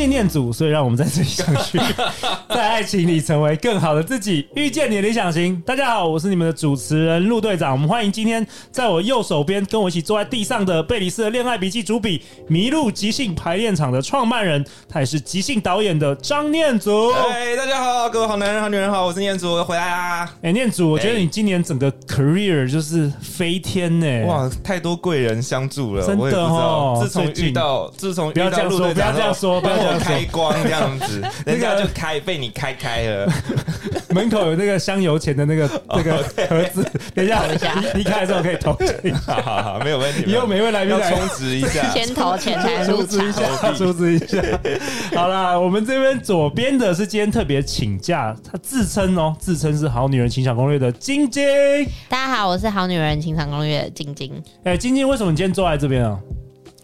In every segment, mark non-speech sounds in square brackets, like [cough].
信念组，所以让我们在这里相聚，[laughs] 在爱情里成为更好的自己，遇见你的理想型。大家好，我是你们的主持人陆队长。我们欢迎今天在我右手边跟我一起坐在地上的贝里斯的恋爱笔记主笔，麋鹿即兴排练场的创办人，他也是即兴导演的张念祖。哎，大家好，各位好男人好女人好，我是念祖，我回来啦。哎，念祖，我觉得你今年整个 career 就是飞天呢、欸，哇，太多贵人相助了，真的哦。自从遇到，自从不要这样说，不要这样说，不要。开光这样子，[laughs] 人家就开被你开开了。[laughs] 门口有那个香油钱的那个那个盒子，[laughs] 等一下离开的时候可以投钱。好好好，没有问题。以后每位来宾要充值一下，先投钱才充值一下，充值一下。好啦，我们这边左边的是今天特别请假，他自称哦，自称是好女人情场攻略的晶晶。大家好，我是好女人情场攻略的晶晶。哎，晶晶，为什么你今天坐在这边啊？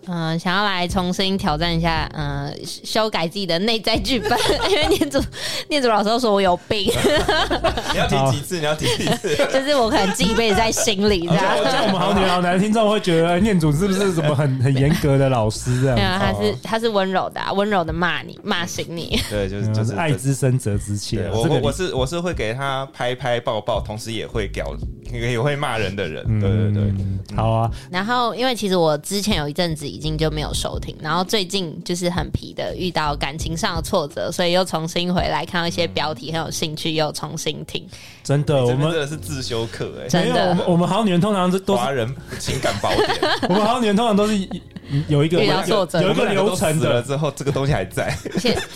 嗯、呃，想要来重新挑战一下，嗯、呃，修改自己的内在剧本，[laughs] 因为念祖 [laughs] 念祖老师都说我有病。[laughs] 你要提几次？你要提几次？就是我可能记一辈子在心里，这样。像我们好女好男听众会觉得念祖是不是什么很很严格的老师这样？没有，他是他是温柔的、啊，温柔的骂你，骂醒你。对，就是就是爱之深责之切。我我是我是会给他拍拍抱抱，同时也会屌，也会骂人的人。对对对，嗯、好啊。然后，因为其实我之前有一阵子。已经就没有收听，然后最近就是很皮的遇到感情上的挫折，所以又重新回来看到一些标题很有兴趣，又重新听。真的，我们真的是自修课哎，真的。我们我们好女人通常是华人情感宝典，[laughs] 我们好女人通常都是有一个遇到挫折，有一个流程的了之后，这个东西还在。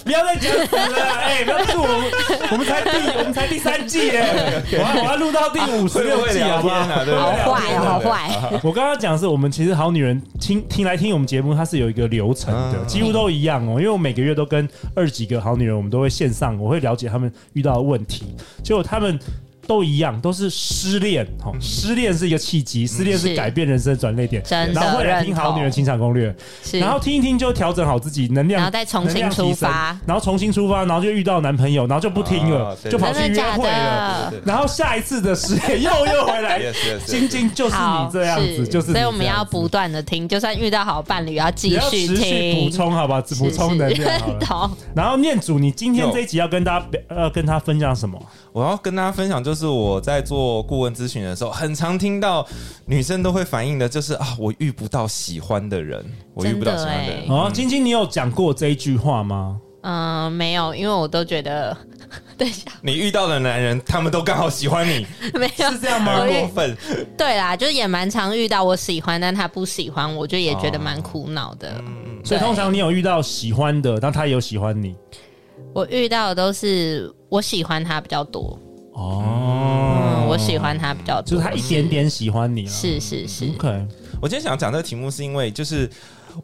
不要再讲死了，哎，不要是我们，我们才第我们才第三季哎，[laughs] 我要我要录到第五十六季好不好？好坏好坏。我刚刚讲的是我们其实好女人听听来听。我们节目它是有一个流程的，几乎都一样哦。因为我每个月都跟二十几个好女人，我们都会线上，我会了解他们遇到的问题，结果他们。都一样，都是失恋。哈，失恋是一个契机，失恋是改变人生的转捩点。真的，然后会来听好女人情场攻略，然后听一听就调整好自己能量，然后再重新出发，然后重新出发，然后就遇到男朋友，然后就不听了，就跑去约会了。然后下一次的失恋又又回来，[laughs] 晶晶就是你这样子，就是。所以我们要不断的听，就算遇到好伴侣，要继续听，补充好吧，补充能量。然后念祖，你今天这一集要跟大家呃跟他分享什么？我要跟大家分享，就是我在做顾问咨询的时候，很常听到女生都会反映的，就是啊，我遇不到喜欢的人，我遇不到喜欢的人。哦、欸，晶晶，你有讲过这一句话吗？嗯，没有，因为我都觉得，[laughs] 等一下，你遇到的男人，他们都刚好喜欢你，[laughs] 没有是这样吗？过分。对啦，就是也蛮常遇到我喜欢，但他不喜欢，我就也觉得蛮苦恼的。哦嗯、所以通常你有遇到喜欢的，但他也有喜欢你。我遇到的都是我喜欢他比较多哦、嗯，我喜欢他比较多，就是他一点点喜欢你，是是是。OK，我今天想讲这个题目，是因为就是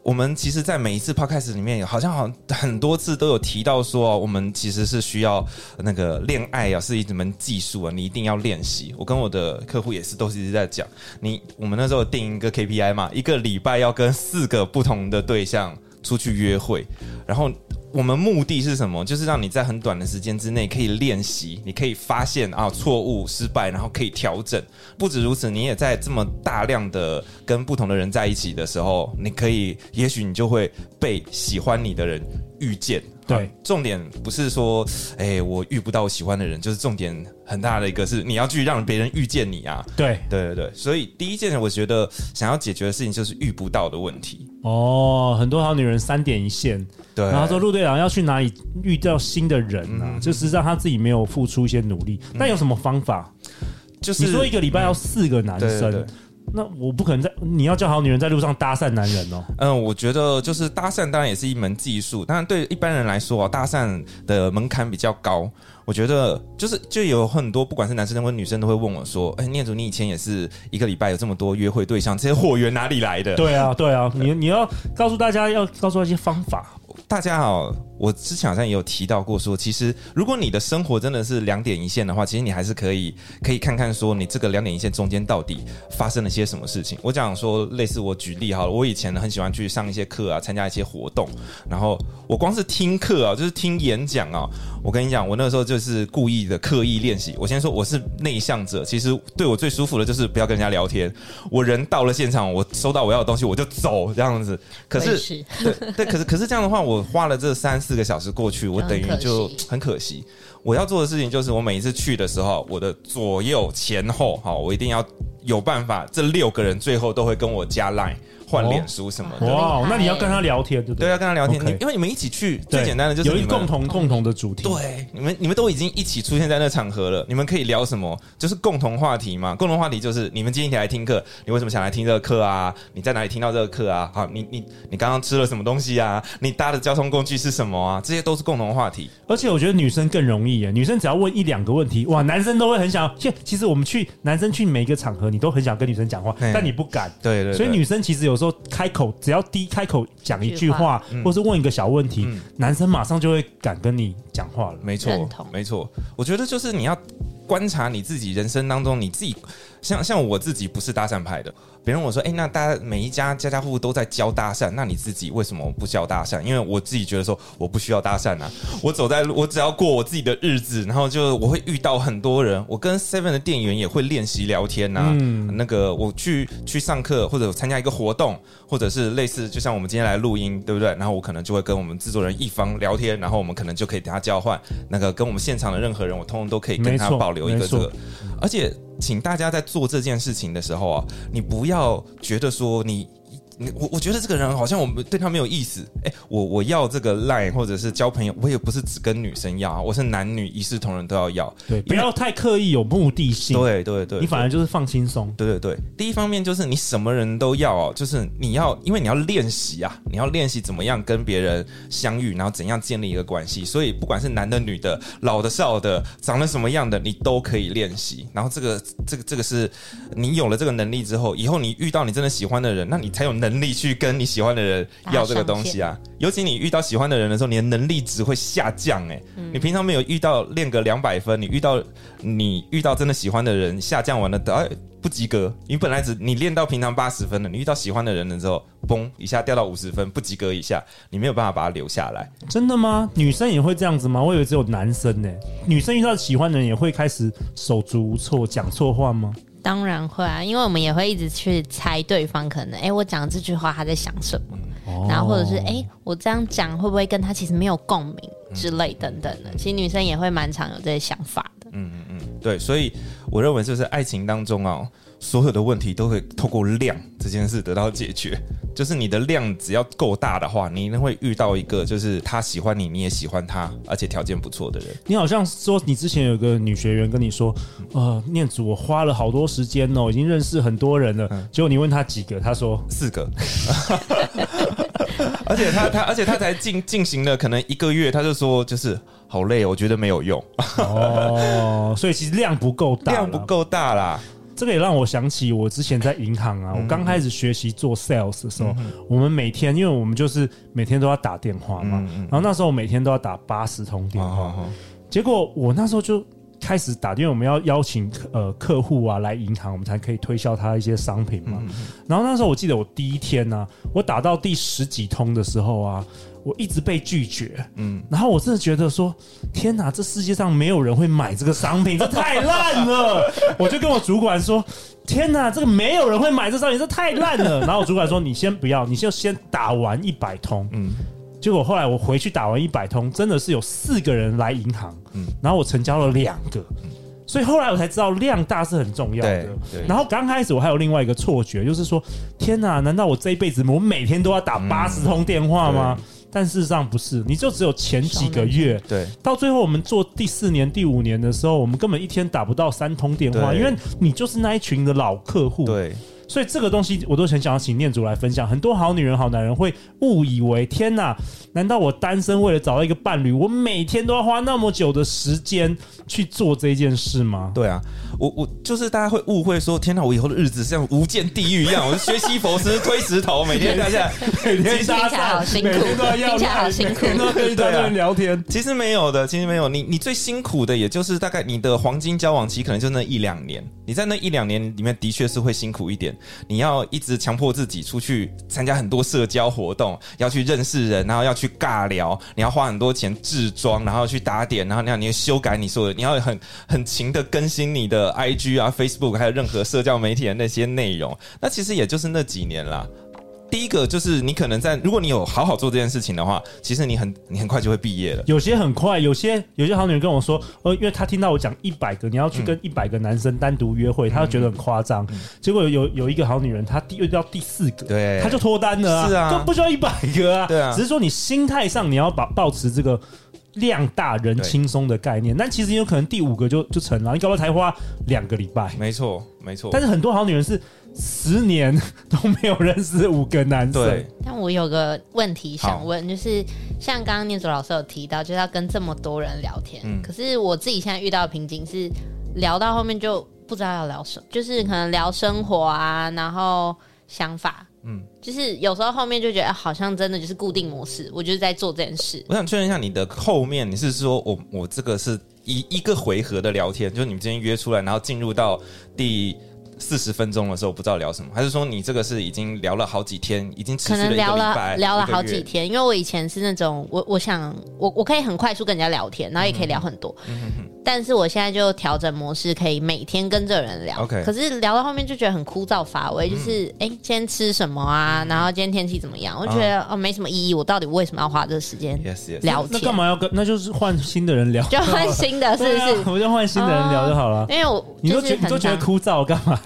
我们其实，在每一次 Podcast 里面，好像好像很多次都有提到说，我们其实是需要那个恋爱啊，是一门技术啊，你一定要练习。我跟我的客户也是都是一直在讲，你我们那时候定一个 KPI 嘛，一个礼拜要跟四个不同的对象出去约会，然后。我们目的是什么？就是让你在很短的时间之内可以练习，你可以发现啊错误、失败，然后可以调整。不止如此，你也在这么大量的跟不同的人在一起的时候，你可以，也许你就会被喜欢你的人遇见。对，重点不是说，哎、欸，我遇不到我喜欢的人，就是重点很大的一个是你要去让别人遇见你啊。对，对对对，所以第一件我觉得想要解决的事情就是遇不到的问题。哦，很多好女人三点一线，对，然后说陆队长要去哪里遇到新的人呢、啊？嗯、就是让他自己没有付出一些努力，那、嗯、有什么方法？就是你说一个礼拜要四个男生。嗯对对对那我不可能在你要叫好女人在路上搭讪男人哦。嗯，我觉得就是搭讪当然也是一门技术，当然对一般人来说啊，搭讪的门槛比较高。我觉得就是就有很多不管是男生或女生都会问我说：“哎，念祖，你以前也是一个礼拜有这么多约会对象，这些货源哪里来的？”对啊，对啊，你你要告诉大家要告诉一些方法。大家好，我之前好像也有提到过说，其实如果你的生活真的是两点一线的话，其实你还是可以可以看看说你这个两点一线中间到底发生了些什么事情。我讲说类似我举例好了，我以前呢很喜欢去上一些课啊，参加一些活动，然后我光是听课啊，就是听演讲啊，我跟你讲，我那个时候就是故意的刻意练习。我先说我是内向者，其实对我最舒服的就是不要跟人家聊天，我人到了现场，我收到我要的东西我就走这样子。可是，是对对，可是可是这样的话，我花了这三。四个小时过去，我等于就很可惜。我要做的事情就是，我每一次去的时候，我的左右前后，哈，我一定要有办法，这六个人最后都会跟我加 line。换脸书什么的？哇，那你要跟他聊天，对不对？对，要跟他聊天。你因为你们一起去，最简单的就是有一个共同共同的主题。对，你们你们都已经一起出现在那场合了，你们可以聊什么？就是共同话题嘛。共同话题就是你们今天一起来听课，你为什么想来听这个课啊？你在哪里听到这个课啊？好，你你你刚刚吃了什么东西啊？你搭的交通工具是什么啊？这些都是共同话题。而且我觉得女生更容易耶，女生只要问一两个问题，哇，男生都会很想。其实其实我们去男生去每一个场合，你都很想跟女生讲话，但你不敢。对对。所以女生其实有时候开口。只要第一开口讲一句话，或是问一个小问题，男生马上就会敢跟你讲话了。没错，没错。我觉得就是你要观察你自己人生当中，你自己像像我自己不是搭讪派的。别人我说，哎、欸，那大家每一家家家户户都在教搭讪，那你自己为什么不教搭讪？因为我自己觉得说，我不需要搭讪啊，我走在路，我只要过我自己的日子，然后就我会遇到很多人，我跟 Seven 的店员也会练习聊天呐、啊。嗯，那个我去去上课或者参加一个活动，或者是类似，就像我们今天来录音，对不对？然后我可能就会跟我们制作人一方聊天，然后我们可能就可以等下交换那个跟我们现场的任何人，我通通都可以跟他保留一个这个，而且。请大家在做这件事情的时候啊，你不要觉得说你。我我觉得这个人好像我们对他没有意思。哎，我我要这个 line 或者是交朋友，我也不是只跟女生要，我是男女一视同仁都要要。对，不要太刻意有目的性。对对对，你反而就是放轻松。对对对，第一方面就是你什么人都要哦，就是你要，因为你要练习啊，你要练习怎么样跟别人相遇，然后怎样建立一个关系。所以不管是男的、女的、老的、少的、长得什么样的，你都可以练习。然后这个这个这个是你有了这个能力之后，以后你遇到你真的喜欢的人，那你才有能。能力去跟你喜欢的人要这个东西啊，尤其你遇到喜欢的人的时候，你的能力值会下降哎。你平常没有遇到练个两百分，你遇到你遇到真的喜欢的人下降完了，哎不及格。你本来只你练到平常八十分了，你遇到喜欢的人了之后，嘣一下掉到五十分，不及格以下，你没有办法把它留下来。真的吗？女生也会这样子吗？我以为只有男生呢。女生遇到喜欢的人也会开始手足无措，讲错话吗？当然会啊，因为我们也会一直去猜对方可能，哎，我讲这句话他在想什么，哦、然后或者是哎，我这样讲会不会跟他其实没有共鸣之类等等的。其实女生也会蛮常有这些想法的。嗯嗯嗯，对，所以我认为就是爱情当中啊。所有的问题都会透过量这件事得到解决，就是你的量只要够大的话，你一定会遇到一个就是他喜欢你，你也喜欢他，而且条件不错的人。你好像说你之前有个女学员跟你说，呃，念祖，我花了好多时间哦，已经认识很多人了，结果你问他几个，他说四个，[laughs] 而且他他而且他才进进行了可能一个月，他就说就是好累，我觉得没有用。哦，所以其实量不够大，量不够大啦。这个也让我想起我之前在银行啊，我刚开始学习做 sales 的时候，我们每天，因为我们就是每天都要打电话嘛，然后那时候每天都要打八十通电话，结果我那时候就开始打，因为我们要邀请呃客户啊来银行，我们才可以推销他一些商品嘛。然后那时候我记得我第一天呢，我打到第十几通的时候啊。我一直被拒绝，嗯，然后我真的觉得说，天哪，这世界上没有人会买这个商品，这太烂了。[laughs] 我就跟我主管说，天哪，这个没有人会买这商品，这太烂了。然后我主管说，你先不要，你就先打完一百通，嗯。结果后来我回去打完一百通，真的是有四个人来银行，嗯，然后我成交了两个，所以后来我才知道量大是很重要的。然后刚开始我还有另外一个错觉，就是说，天哪，难道我这一辈子我每天都要打八十通电话吗？但事实上不是，你就只有前几个月，对，到最后我们做第四年、第五年的时候，我们根本一天打不到三通电话，因为你就是那一群的老客户，对，所以这个东西我都很想要请念祖来分享。很多好女人、好男人会误以为，天哪，难道我单身为了找到一个伴侣，我每天都要花那么久的时间去做这件事吗？对啊，我我就是大家会误会说，天哪，我以后的日子像无间地狱一样，我是学习佛师推石头，每天大家 [laughs] 每天搭讪，每天都要要，听起来好辛苦，每天都要跟一堆人聊天。[laughs] 其实没有的，其实没有。你你最辛苦的，也就是大概你的黄金交往期，可能就那一两年。你在那一两年里面，的确是会辛苦一点。你要一直强迫自己出去参加很多社交活动，要去认识人，然后要去尬聊，你要花很多钱置装，然后去打点，然后你要你要修改你说的，你要很 [laughs] 很勤的更新你的 IG 啊、Facebook，还有任何社交媒体的那些内容。那其实也就是那几年啦。第一个就是你可能在，如果你有好好做这件事情的话，其实你很你很快就会毕业了。有些很快，有些有些好女人跟我说，呃，因为她听到我讲一百个，你要去跟一百个男生单独约会，她、嗯、就觉得很夸张。嗯、结果有有一个好女人，她第遇到第四个，对，她就脱单了啊，是啊，就不需要一百个啊，对啊，只是说你心态上你要保保持这个量大人轻松的概念，但其实有可能第五个就就成了，你搞不好才花两个礼拜，没错没错。但是很多好女人是。十年都没有认识五个男生。对，但我有个问题想问，就是像刚刚念祖老师有提到，就是要跟这么多人聊天。嗯。可是我自己现在遇到的瓶颈是，聊到后面就不知道要聊什么，就是可能聊生活啊，然后想法。嗯。就是有时候后面就觉得好像真的就是固定模式，我就是在做这件事。我想确认一下，你的后面你是说我我这个是一一个回合的聊天，就是你们今天约出来，然后进入到第。四十分钟的时候不知道聊什么，还是说你这个是已经聊了好几天，已经可能聊了聊了好几天？因为我以前是那种我我想我我可以很快速跟人家聊天，然后也可以聊很多。嗯哼哼但是我现在就调整模式，可以每天跟这个人聊。OK，可是聊到后面就觉得很枯燥乏味，就是哎、嗯，今天吃什么啊？然后今天天气怎么样？我觉得哦，没什么意义。我到底为什么要花这个时间聊天？那干嘛要跟？那就是换新的人聊，就换新的，是不是？啊、[laughs] 我就换新的人聊就好了。因为我你都觉你都觉得枯燥，干嘛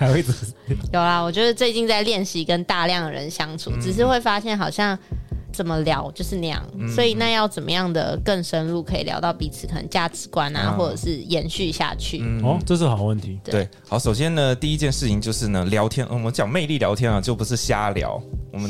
有啦，我觉得最近在练习跟大量的人相处，只是会发现好像。怎么聊就是那样，嗯、所以那要怎么样的更深入，可以聊到彼此可能价值观啊，哦、或者是延续下去。嗯、哦，这是好问题。对，好，首先呢，第一件事情就是呢，聊天。我们讲魅力聊天啊，就不是瞎聊。我们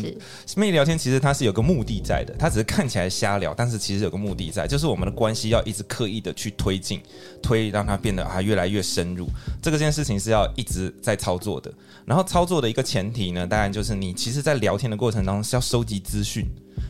魅力聊天其实它是有个目的在的，它只是看起来瞎聊，但是其实有个目的在，就是我们的关系要一直刻意的去推进，推让它变得还越来越深入。这个件事情是要一直在操作的。然后操作的一个前提呢，当然就是你其实在聊天的过程当中是要收集资讯。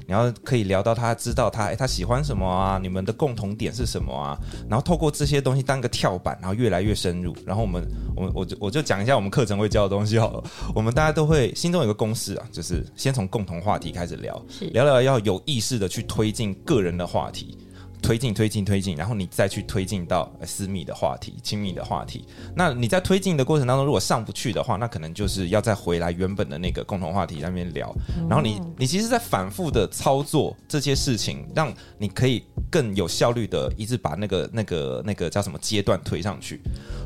然后可以聊到他知道他诶他喜欢什么啊？你们的共同点是什么啊？然后透过这些东西当个跳板，然后越来越深入。然后我们我们我就我就讲一下我们课程会教的东西好了。我们大家都会心中有个公式啊，就是先从共同话题开始聊，聊聊要有意识的去推进个人的话题。推进推进推进，然后你再去推进到私密的话题、亲密的话题。那你在推进的过程当中，如果上不去的话，那可能就是要再回来原本的那个共同话题那边聊。然后你你其实，在反复的操作这些事情，让你可以更有效率的一直把那个那个那个叫什么阶段推上去。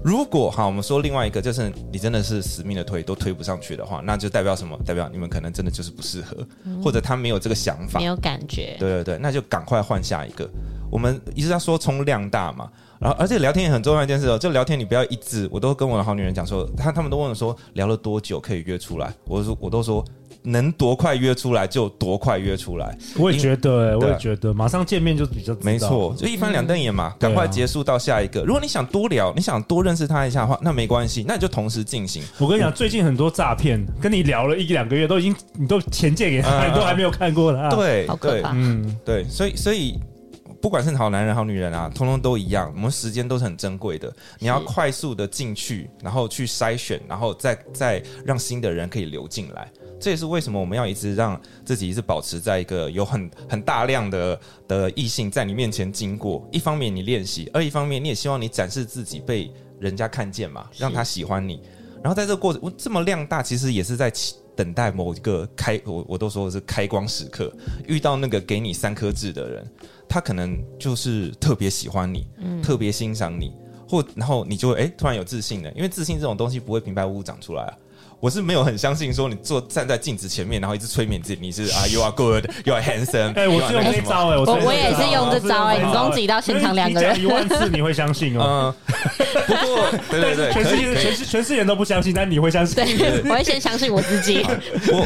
如果哈，我们说另外一个，就是你真的是死命的推都推不上去的话，那就代表什么？代表你们可能真的就是不适合，或者他没有这个想法，没有感觉。对对对，那就赶快换下一个。我们一直在说冲量大嘛，然后而且聊天也很重要一件事哦，就聊天你不要一直，我都跟我的好女人讲说，她他们都问我说聊了多久可以约出来，我说我都说能多快约出来就多快约出来。我也觉得、欸，我也觉得马上见面就比较没错，就一翻两瞪眼嘛，赶、嗯、快结束到下一个。如果你想多聊，你想多认识他一下的话，那没关系，那你就同时进行。我跟你讲，最近很多诈骗跟你聊了一两个月，都已经你都钱借给他，嗯、[laughs] 都还没有看过了。对，好可怕。嗯，对，所以所以。不管是好男人好女人啊，通通都一样。我们时间都是很珍贵的，你要快速的进去，然后去筛选，然后再再让新的人可以流进来。这也是为什么我们要一直让自己一直保持在一个有很很大量的的异性在你面前经过。一方面你练习，而一方面你也希望你展示自己被人家看见嘛，让他喜欢你。然后在这个过程，这么量大，其实也是在等待某一个开，我我都说的是开光时刻，遇到那个给你三颗痣的人。他可能就是特别喜欢你，嗯、特别欣赏你，或然后你就会哎、欸、突然有自信了，因为自信这种东西不会平白无故长出来啊。我是没有很相信说你坐站在镜子前面，然后一直催眠自己，你是啊，you are good，you are handsome。哎，我是用这招哎，我我也是用这招哎，你攻击到现场两个人一万次，你会相信哦。嗯，不过 [laughs] 对对对，全世界全世全世界人都不相信，但你会相信。对，我会先相信我自己。我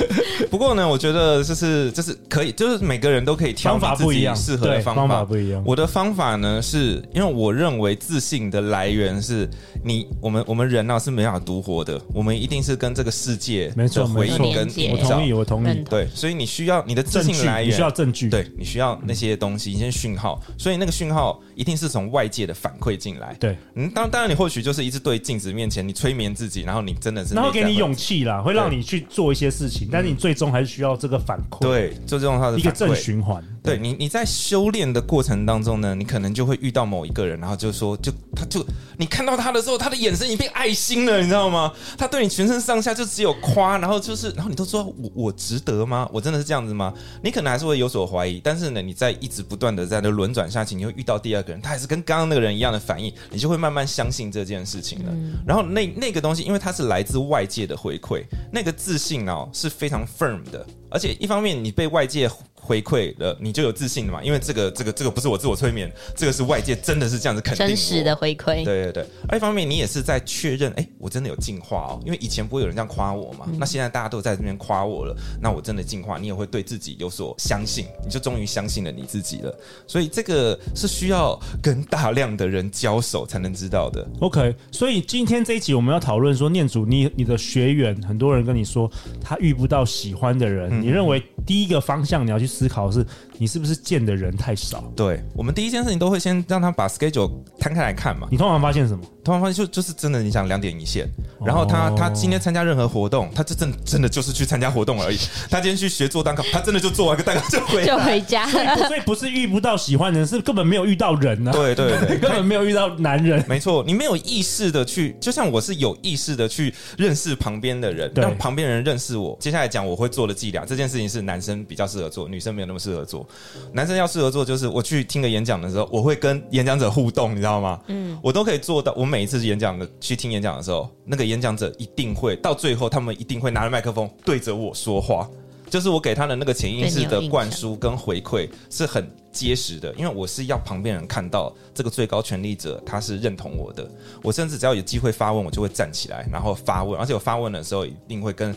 不过呢，我觉得就是就是可以，就是每个人都可以挑法不一样适合的方法，方法不一样。我的方法呢，是因为我认为自信的来源是你，我们我们人呢是没法独活的，我们一定是跟这个世界没错回应跟我同意，我同意。对，所以你需要你的自信来源，你需要证据，对你需要那些东西，一些讯号，所以那个讯号一定是从外界的反馈进来。对，嗯，当当然你或许就是一直对镜子面前，你催眠自己，然后你真的是，然后给你勇气啦，会让你去做一些事情，但是你最终还是需要这个反馈，对，就这种它的一个正循环。对你，你在修炼的过程当中呢，你可能就会遇到某一个人，然后就说，就他就你看到他的时候，他的眼神已经变爱心了，你知道吗？他对你全身上下就只有夸，然后就是，然后你都说我我值得吗？我真的是这样子吗？你可能还是会有所怀疑，但是呢，你在一直不断的在那轮转下去，你会遇到第二个人，他还是跟刚刚那个人一样的反应，你就会慢慢相信这件事情了。然后那那个东西，因为它是来自外界的回馈，那个自信哦是非常 firm 的，而且一方面你被外界。回馈了，你就有自信了嘛？因为这个、这个、这个不是我自我催眠，这个是外界真的是这样子肯定真实的回馈。对对对，而一方面你也是在确认，哎，我真的有进化哦。因为以前不会有人这样夸我嘛，嗯、那现在大家都在这边夸我了，那我真的进化，你也会对自己有所相信，你就终于相信了你自己了。所以这个是需要跟大量的人交手才能知道的。OK，所以今天这一集我们要讨论说，念祖你你的学员很多人跟你说他遇不到喜欢的人，嗯、你认为第一个方向你要去思考是。你是不是见的人太少？对，我们第一件事情都会先让他把 schedule 摊开来看嘛。你通常发现什么？通常发现就就是真的，你想两点一线。然后他、哦、他今天参加任何活动，他这真真的就是去参加活动而已。[laughs] 他今天去学做蛋糕，他真的就做完个蛋糕就回 [laughs] 就回家。所以不是遇不到喜欢的人，是根本没有遇到人呢、啊。对对对，根本没有遇到男人。没错，你没有意识的去，就像我是有意识的去认识旁边的人，让旁边人认识我。接下来讲我会做的伎俩，这件事情是男生比较适合做，女生没有那么适合做。男生要。适合做就是我去听个演讲的时候，我会跟演讲者互动，你知道吗？嗯，我都可以做到。我每一次演讲的去听演讲的时候，那个演讲者一定会到最后，他们一定会拿着麦克风对着我说话，就是我给他的那个潜意识的灌输跟回馈是很结实的，因为我是要旁边人看到这个最高权力者他是认同我的。我甚至只要有机会发问，我就会站起来然后发问，而且我发问的时候一定会跟。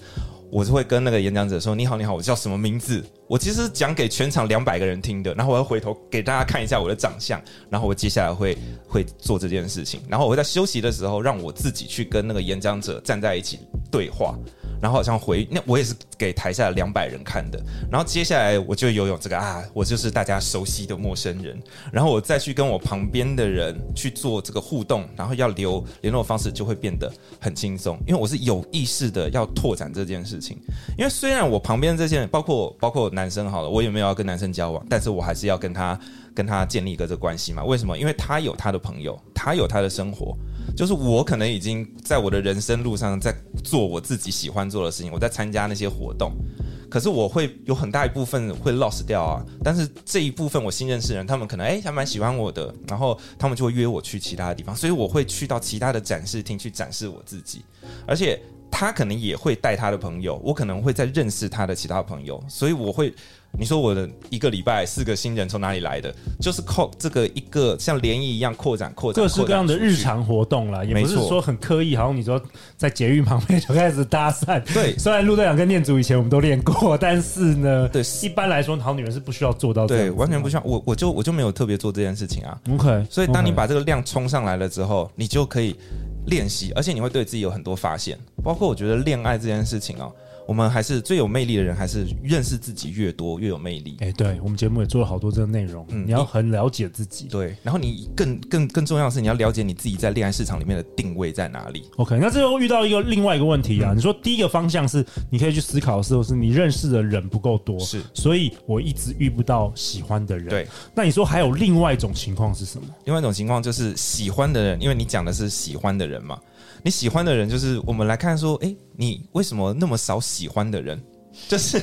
我是会跟那个演讲者说：“你好，你好，我叫什么名字？”我其实讲给全场两百个人听的，然后我要回头给大家看一下我的长相，然后我接下来会会做这件事情，然后我会在休息的时候让我自己去跟那个演讲者站在一起对话。然后好像回那我也是给台下两百人看的，然后接下来我就游泳这个啊，我就是大家熟悉的陌生人，然后我再去跟我旁边的人去做这个互动，然后要留联络方式就会变得很轻松，因为我是有意识的要拓展这件事情，因为虽然我旁边这些人包括包括男生好了，我也没有要跟男生交往，但是我还是要跟他跟他建立一个这个关系嘛？为什么？因为他有他的朋友，他有他的生活。就是我可能已经在我的人生路上，在做我自己喜欢做的事情，我在参加那些活动，可是我会有很大一部分会 lost 掉啊。但是这一部分我新认识的人，他们可能诶还蛮喜欢我的，然后他们就会约我去其他的地方，所以我会去到其他的展示厅去展示我自己，而且他可能也会带他的朋友，我可能会再认识他的其他朋友，所以我会。你说我的一个礼拜四个新人从哪里来的？就是靠这个一个像涟漪一样扩展、扩展、各式各样的日常活动啦，也不是说很刻意。好像你说在捷运旁边就开始搭讪，对。虽然陆队长跟念祖以前我们都练过，但是呢，对，一般来说好女人是不需要做到对，完全不需要。我我就我就没有特别做这件事情啊。OK，所以当你把这个量冲上来了之后，你就可以练习，而且你会对自己有很多发现。包括我觉得恋爱这件事情啊。我们还是最有魅力的人，还是认识自己越多越有魅力。哎，对，我们节目也做了好多这个内容。嗯，你要很了解自己。对，然后你更更更重要的是，你要了解你自己在恋爱市场里面的定位在哪里。OK，那这又遇到一个另外一个问题啊。嗯，你说第一个方向是你可以去思考的时候，是你认识的人不够多，是，所以我一直遇不到喜欢的人。对，那你说还有另外一种情况是什么？另外一种情况就是喜欢的人，因为你讲的是喜欢的人嘛。你喜欢的人就是我们来看说，哎，你为什么那么少喜欢的人？[laughs] 就是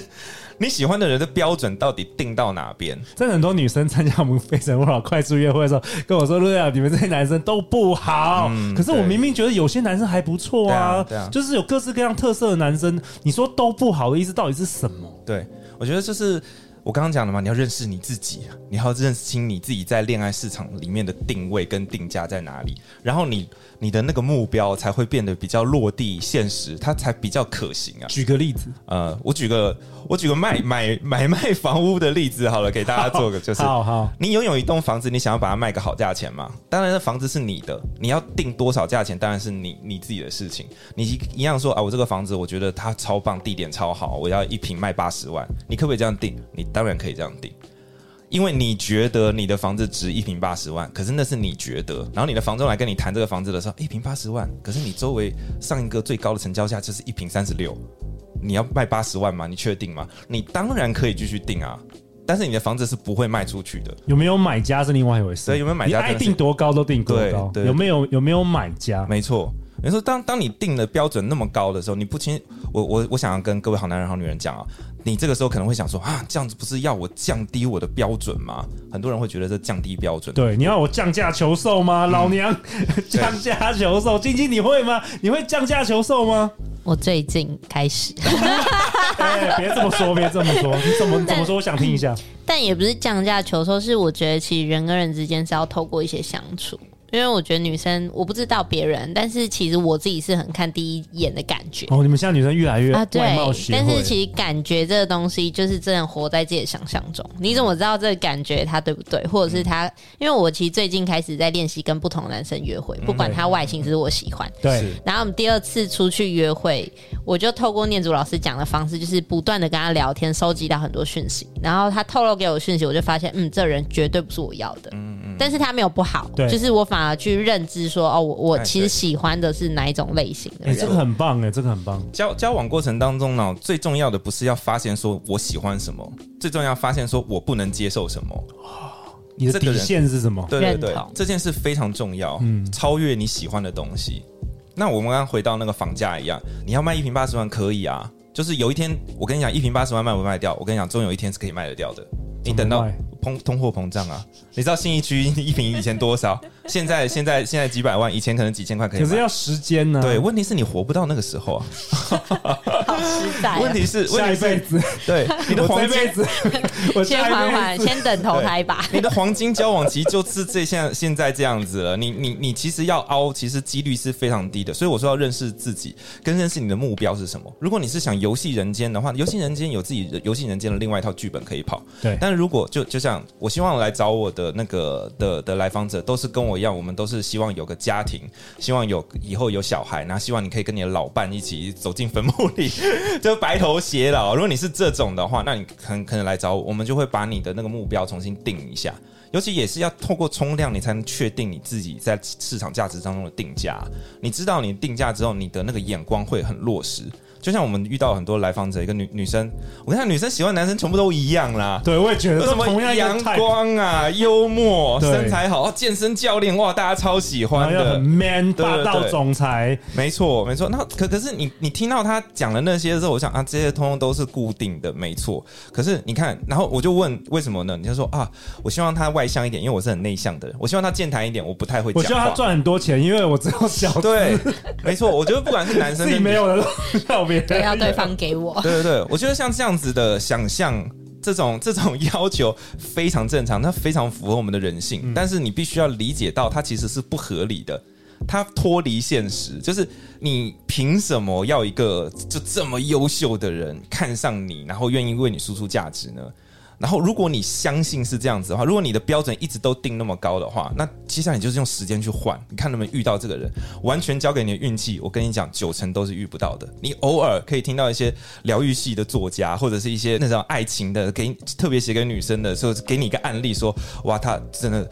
你喜欢的人的标准到底定到哪边？真的很多女生参加我们《非诚勿扰》快速约会的时候，跟我说：“陆亚，你们这些男生都不好。嗯”可是我明明觉得有些男生还不错啊，对啊，对啊，就是有各式各样特色的男生，你说都不好的意思到底是什么？对，我觉得就是。我刚刚讲了嘛，你要认识你自己，你要认清你自己在恋爱市场里面的定位跟定价在哪里，然后你你的那个目标才会变得比较落地现实，它才比较可行啊。举个例子，呃，我举个我举个卖买买卖房屋的例子好了，给大家做个就是，[laughs] 好好，你拥有一栋房子，你想要把它卖个好价钱嘛？当然，那房子是你的，你要定多少价钱，当然是你你自己的事情。你一样说啊，我这个房子我觉得它超棒，地点超好，我要一平卖八十万，你可不可以这样定？你。当然可以这样定，因为你觉得你的房子值一平八十万，可是那是你觉得。然后你的房东来跟你谈这个房子的时候，一平八十万，可是你周围上一个最高的成交价就是一平三十六，你要卖八十万吗？你确定吗？你当然可以继续定啊，但是你的房子是不会卖出去的。有没有买家是另外一回事。所以有没有买家？你爱定多高都定多高。对，对，有没有有没有买家？没错。你说当当你定的标准那么高的时候，你不清我我我想要跟各位好男人好女人讲啊。你这个时候可能会想说啊，这样子不是要我降低我的标准吗？很多人会觉得这降低标准。对，你要我降价求售吗？嗯、老娘降价求售，晶晶你会吗？你会降价求售吗？我最近开始。[laughs] 哎，别这么说，别这么说，你怎么怎么说？我想听一下。但也不是降价求售，是我觉得其实人跟人之间是要透过一些相处。因为我觉得女生，我不知道别人，但是其实我自己是很看第一眼的感觉。哦，你们现在女生越来越啊，对。但是其实感觉这个东西就是真的活在自己的想象中。你怎么知道这个感觉它对不对？或者是他？嗯、因为我其实最近开始在练习跟不同的男生约会，不管他外形是我喜欢。对。然后我们第二次出去约会，我就透过念祖老师讲的方式，就是不断的跟他聊天，收集到很多讯息。然后他透露给我讯息，我就发现，嗯，这人绝对不是我要的。嗯嗯。但是他没有不好，对，就是我反而去认知。说哦，我我其实喜欢的是哪一种类型的？哎、欸，这个很棒哎，这个很棒。交交往过程当中呢，最重要的不是要发现说我喜欢什么，最重要发现说我不能接受什么。你的底线是什么？对对对，这件事非常重要。嗯，超越你喜欢的东西。那我们刚刚回到那个房价一样，你要卖一瓶八十万可以啊，就是有一天我跟你讲一瓶八十万卖不卖掉？我跟你讲，终有一天是可以卖得掉的。你等到通通货膨胀啊，你知道信义区一平以前多少？现在现在现在几百万，以前可能几千块可以。可是要时间呢、啊？对，问题是你活不到那个时候啊。好实在、啊。问题是下一辈子，对 [laughs] 你的黄金，[laughs] 我先缓缓，先等投胎吧。你的黄金交往期就是这现现在这样子了。你你你其实要凹，其实几率是非常低的。所以我说要认识自己，跟认识你的目标是什么。如果你是想游戏人间的话，游戏人间有自己游戏人间的另外一套剧本可以跑。对。但是如果就就像我希望来找我的那个的的来访者，都是跟我一样，我们都是希望有个家庭，希望有以后有小孩，然后希望你可以跟你的老伴一起走进坟墓里，[laughs] 就白头偕老。如果你是这种的话，那你很可能来找我，我们就会把你的那个目标重新定一下，尤其也是要透过冲量，你才能确定你自己在市场价值当中的定价。你知道你定价之后，你的那个眼光会很落实。就像我们遇到很多来访者，一个女女生，我看女生喜欢男生全部都一样啦。对，我也觉得什么阳光啊、幽默、身材好、健身教练，哇，大家超喜欢的，很 man 霸道总裁。没错，没错。那可可是你你听到他讲的那些之后，我想啊，这些通通都是固定的，没错。可是你看，然后我就问为什么呢？你就说啊，我希望他外向一点，因为我是很内向的人。我希望他健谈一点，我不太会讲。我希望他赚很多钱，因为我只有小。对，没错。我觉得不管是男生，[laughs] 自己没有的 [laughs] 对，要对方给我。[laughs] 对对对，我觉得像这样子的想象，这种 [laughs] 这种要求非常正常，它非常符合我们的人性。嗯、但是你必须要理解到，它其实是不合理的，它脱离现实。就是你凭什么要一个就这么优秀的人看上你，然后愿意为你输出价值呢？然后，如果你相信是这样子的话，如果你的标准一直都定那么高的话，那接下来你就是用时间去换，你看能不能遇到这个人，完全交给你的运气。我跟你讲，九成都是遇不到的。你偶尔可以听到一些疗愈系的作家，或者是一些那种爱情的，给特别写给女生的，时候给你一个案例，说哇，他真的。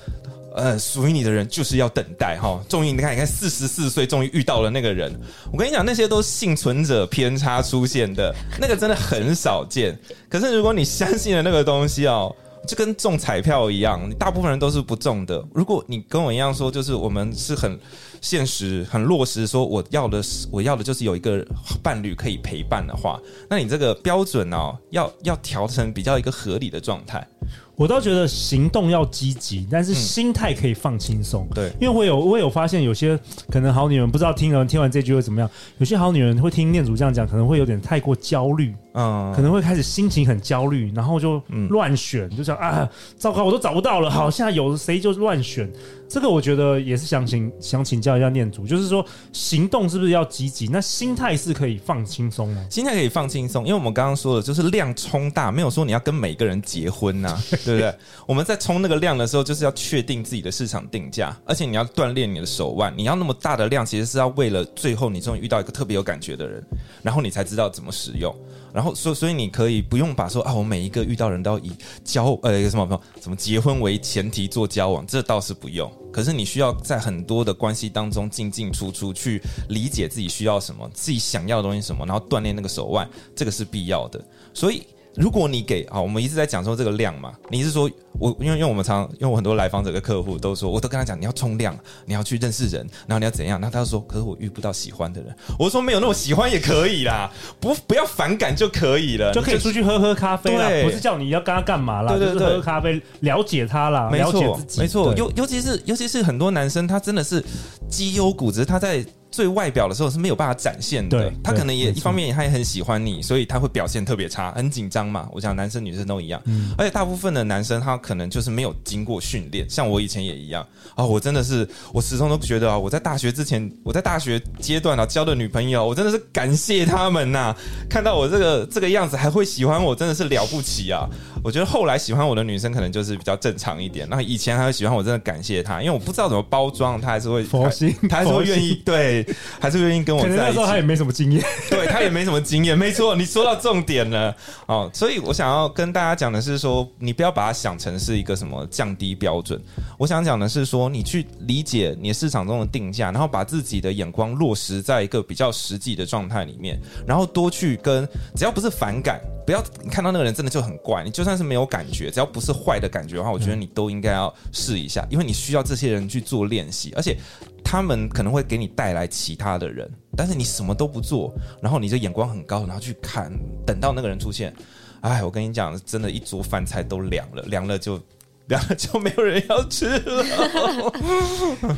呃，属于你的人就是要等待哈。终于，你看，你看，四十四岁终于遇到了那个人。我跟你讲，那些都是幸存者偏差出现的，[laughs] 那个真的很少见。可是，如果你相信了那个东西哦，就跟中彩票一样，大部分人都是不中的。如果你跟我一样说，就是我们是很现实、很落实，说我要的是我要的就是有一个伴侣可以陪伴的话，那你这个标准哦，要要调成比较一个合理的状态。我倒觉得行动要积极，但是心态可以放轻松。嗯。对，因为我有我有发现，有些可能好女人不知道听人听完这句会怎么样。有些好女人会听念祖这样讲，可能会有点太过焦虑，嗯，可能会开始心情很焦虑，然后就乱选，就想啊，糟糕，我都找不到了，好，现在有谁就乱选。这个我觉得也是想请想请教一下念祖，就是说行动是不是要积极？那心态是可以放轻松吗？心态可以放轻松，因为我们刚刚说的就是量冲大，没有说你要跟每个人结婚呐、啊，[laughs] 对不对？我们在冲那个量的时候，就是要确定自己的市场定价，而且你要锻炼你的手腕。你要那么大的量，其实是要为了最后你终于遇到一个特别有感觉的人，然后你才知道怎么使用。然后所所以你可以不用把说啊，我每一个遇到人都要以交呃一个什么什么什么结婚为前提做交往，这倒是不用。可是你需要在很多的关系当中进进出出，去理解自己需要什么，自己想要的东西什么，然后锻炼那个手腕，这个是必要的。所以。如果你给啊，我们一直在讲说这个量嘛，你是说我因为因为我们常因为我很多来访者的客户都说，我都跟他讲你要冲量，你要去认识人，然后你要怎样？那他就说，可是我遇不到喜欢的人。我说没有那么喜欢也可以啦，不不要反感就可以了，就可以出去喝喝咖啡啦，不是叫你要跟他干嘛啦，对对对，就是喝咖啡了解他啦，了解自己，没错，尤尤其是尤其是很多男生他真的是绩优骨，只是他在。最外表的时候是没有办法展现的，他可能也一方面他也很喜欢你，所以他会表现特别差，很紧张嘛。我想男生女生都一样，嗯，而且大部分的男生他可能就是没有经过训练，像我以前也一样啊。我真的是，我始终都觉得啊，我在大学之前，我在大学阶段啊交的女朋友，我真的是感谢他们呐。看到我这个这个样子还会喜欢我，真的是了不起啊。我觉得后来喜欢我的女生可能就是比较正常一点，那以前还会喜欢我，真的感谢她，因为我不知道怎么包装，她还是会佛心，她还是会愿意对。还是愿意跟我在一起。那时候他也没什么经验，对他也没什么经验，没错，你说到重点了哦。所以我想要跟大家讲的是说，你不要把它想成是一个什么降低标准。我想讲的是说，你去理解你市场中的定价，然后把自己的眼光落实在一个比较实际的状态里面，然后多去跟，只要不是反感，不要你看到那个人真的就很怪，你就算是没有感觉，只要不是坏的感觉的话，我觉得你都应该要试一下，因为你需要这些人去做练习，而且。他们可能会给你带来其他的人，但是你什么都不做，然后你就眼光很高，然后去看，等到那个人出现，哎，我跟你讲，真的，一桌饭菜都凉了，凉了就。然后就没有人要吃了。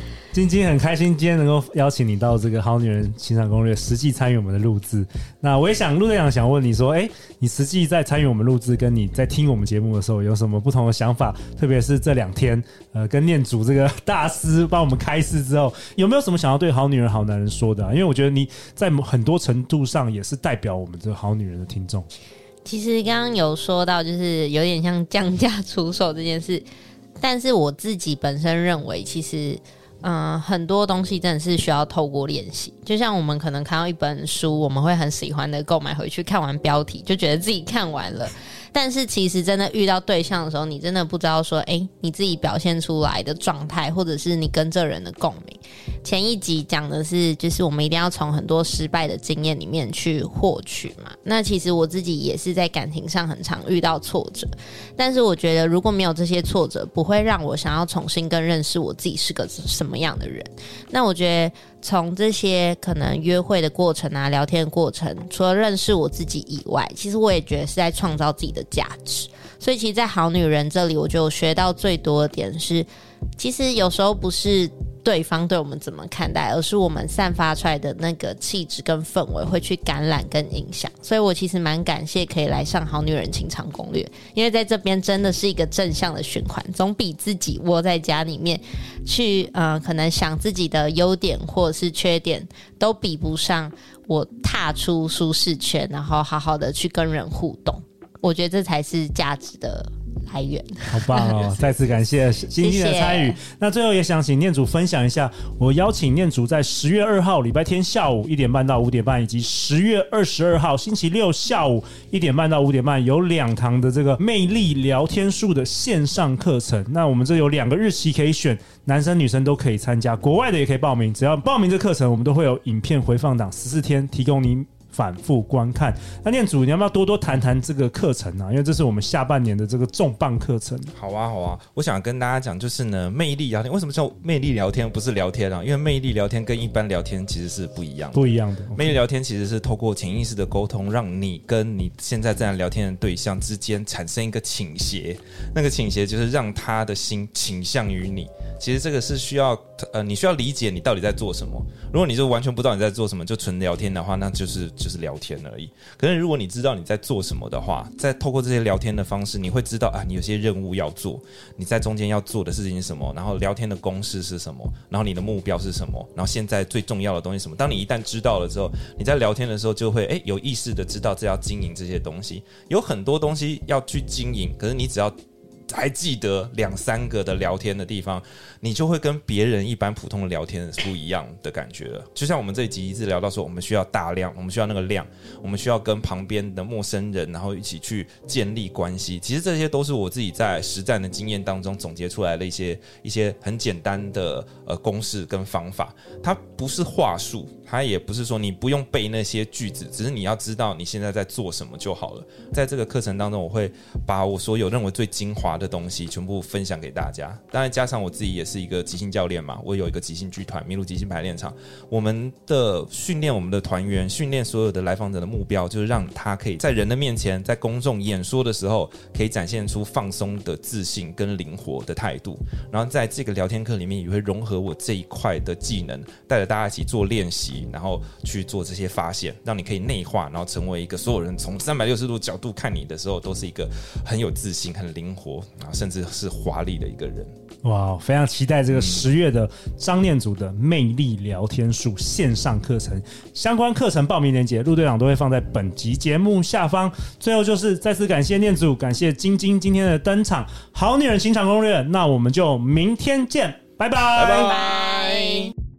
[laughs] 晶晶很开心今天能够邀请你到这个《好女人情场攻略》实际参与我们的录制。那我也想陆队长想问你说，哎，你实际在参与我们录制，跟你在听我们节目的时候有什么不同的想法？特别是这两天，呃，跟念祖这个大师帮我们开示之后，有没有什么想要对好女人、好男人说的啊？因为我觉得你在很多程度上也是代表我们这个好女人的听众。其实刚刚有说到，就是有点像降价出售这件事，[laughs] 但是我自己本身认为，其实，嗯、很多东西真的是需要透过练习。就像我们可能看到一本书，我们会很喜欢的购买回去，看完标题就觉得自己看完了。但是其实真的遇到对象的时候，你真的不知道说，哎，你自己表现出来的状态，或者是你跟这人的共鸣。前一集讲的是，就是我们一定要从很多失败的经验里面去获取嘛。那其实我自己也是在感情上很常遇到挫折，但是我觉得如果没有这些挫折，不会让我想要重新更认识我自己是个什么样的人。那我觉得。从这些可能约会的过程啊，聊天过程，除了认识我自己以外，其实我也觉得是在创造自己的价值。所以，其实，在好女人这里，我就学到最多的点是，其实有时候不是。对方对我们怎么看待，而是我们散发出来的那个气质跟氛围会去感染跟影响。所以我其实蛮感谢可以来上《好女人情场攻略》，因为在这边真的是一个正向的循环，总比自己窝在家里面去，呃，可能想自己的优点或者是缺点，都比不上我踏出舒适圈，然后好好的去跟人互动。我觉得这才是价值的来源。好棒哦！[laughs] 再次感谢晶晶的参与。那最后也想请念祖分享一下，我邀请念祖在十月二号礼拜天下午一点半到五点半，以及十月二十二号星期六下午一点半到五点半，有两堂的这个魅力聊天术的线上课程。那我们这有两个日期可以选，男生女生都可以参加，国外的也可以报名。只要报名这课程，我们都会有影片回放档十四天提供您。反复观看。那念祖，你要不要多多谈谈这个课程啊？因为这是我们下半年的这个重磅课程。好啊，好啊，我想跟大家讲，就是呢，魅力聊天为什么叫魅力聊天，不是聊天啊？因为魅力聊天跟一般聊天其实是不一样的，不一样的。魅力聊天其实是透过潜意识的沟通，让你跟你现在在聊天的对象之间产生一个倾斜，那个倾斜就是让他的心倾向于你。其实这个是需要呃，你需要理解你到底在做什么。如果你就完全不知道你在做什么，就纯聊天的话，那就是就是聊天而已。可是如果你知道你在做什么的话，在透过这些聊天的方式，你会知道啊，你有些任务要做，你在中间要做的事情是什么，然后聊天的公式是什么，然后你的目标是什么，然后现在最重要的东西是什么。当你一旦知道了之后，你在聊天的时候就会诶有意识的知道这要经营这些东西，有很多东西要去经营，可是你只要。还记得两三个的聊天的地方，你就会跟别人一般普通的聊天是不一样的感觉了。就像我们这一集一直聊到说，我们需要大量，我们需要那个量，我们需要跟旁边的陌生人，然后一起去建立关系。其实这些都是我自己在实战的经验当中总结出来的一些一些很简单的呃公式跟方法。它不是话术，它也不是说你不用背那些句子，只是你要知道你现在在做什么就好了。在这个课程当中，我会把我所有认为最精华的东西全部分享给大家，当然加上我自己也是一个即兴教练嘛，我有一个即兴剧团——麋鹿即兴排练场。我们的训练，我们的团员训练所有的来访者的目标，就是让他可以在人的面前，在公众演说的时候，可以展现出放松的自信跟灵活的态度。然后在这个聊天课里面，也会融合我这一块的技能，带着大家一起做练习，然后去做这些发现，让你可以内化，然后成为一个所有人从三百六十度角度看你的时候，都是一个很有自信、很灵活啊，甚至是华丽的一个人。哇，非常期待这个十月的张念祖的魅力聊天术线上课程，相关课程报名链接，陆队长都会放在本集节目下方。最后就是再次感谢念祖，感谢晶晶今天的登场，好女人情场攻略。那我们就明天见，拜拜，拜拜。